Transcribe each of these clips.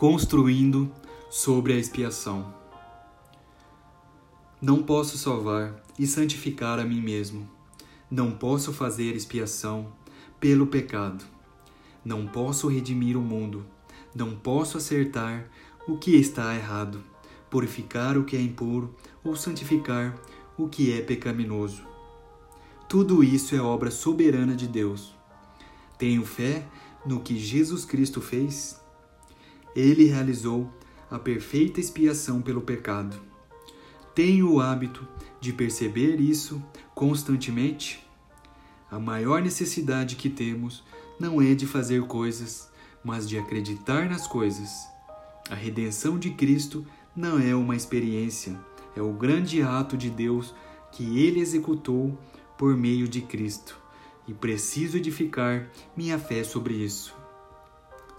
Construindo sobre a expiação. Não posso salvar e santificar a mim mesmo. Não posso fazer expiação pelo pecado. Não posso redimir o mundo. Não posso acertar o que está errado, purificar o que é impuro ou santificar o que é pecaminoso. Tudo isso é obra soberana de Deus. Tenho fé no que Jesus Cristo fez? Ele realizou a perfeita expiação pelo pecado. Tenho o hábito de perceber isso constantemente? A maior necessidade que temos não é de fazer coisas, mas de acreditar nas coisas. A redenção de Cristo não é uma experiência, é o grande ato de Deus que ele executou por meio de Cristo e preciso edificar minha fé sobre isso.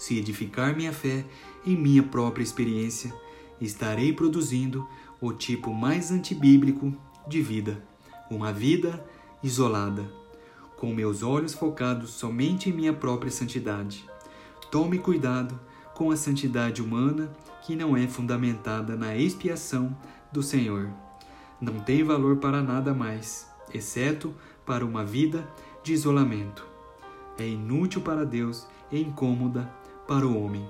Se edificar minha fé em minha própria experiência, estarei produzindo o tipo mais antibíblico de vida, uma vida isolada, com meus olhos focados somente em minha própria santidade. Tome cuidado com a santidade humana que não é fundamentada na expiação do Senhor. Não tem valor para nada mais, exceto para uma vida de isolamento. É inútil para Deus e incômoda para o homem.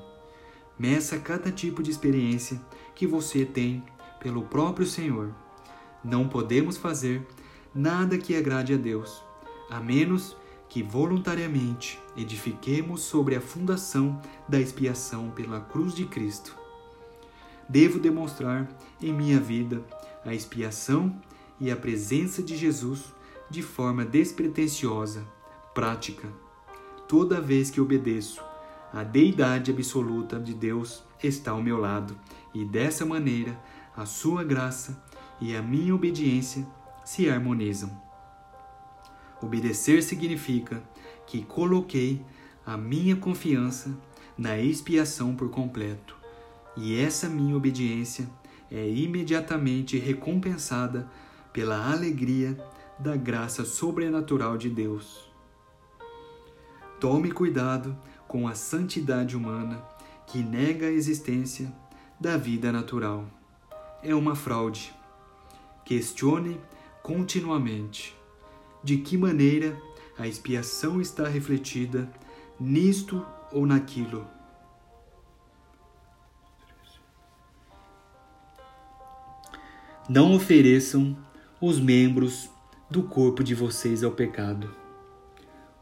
Meça cada tipo de experiência que você tem pelo próprio Senhor. Não podemos fazer nada que agrade a Deus, a menos que voluntariamente edifiquemos sobre a fundação da expiação pela cruz de Cristo. Devo demonstrar em minha vida a expiação e a presença de Jesus de forma despretensiosa, prática. Toda vez que obedeço, a deidade absoluta de Deus está ao meu lado, e dessa maneira a sua graça e a minha obediência se harmonizam. Obedecer significa que coloquei a minha confiança na expiação por completo, e essa minha obediência é imediatamente recompensada pela alegria da graça sobrenatural de Deus. Tome cuidado com a santidade humana que nega a existência da vida natural. É uma fraude. Questione continuamente de que maneira a expiação está refletida nisto ou naquilo. Não ofereçam os membros do corpo de vocês ao pecado,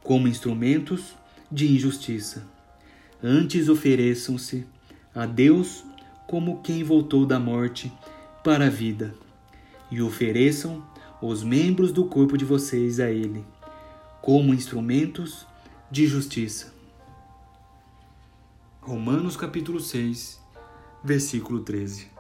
como instrumentos de injustiça. Antes ofereçam-se a Deus como quem voltou da morte para a vida, e ofereçam os membros do corpo de vocês a Ele, como instrumentos de justiça. Romanos capítulo 6, versículo 13.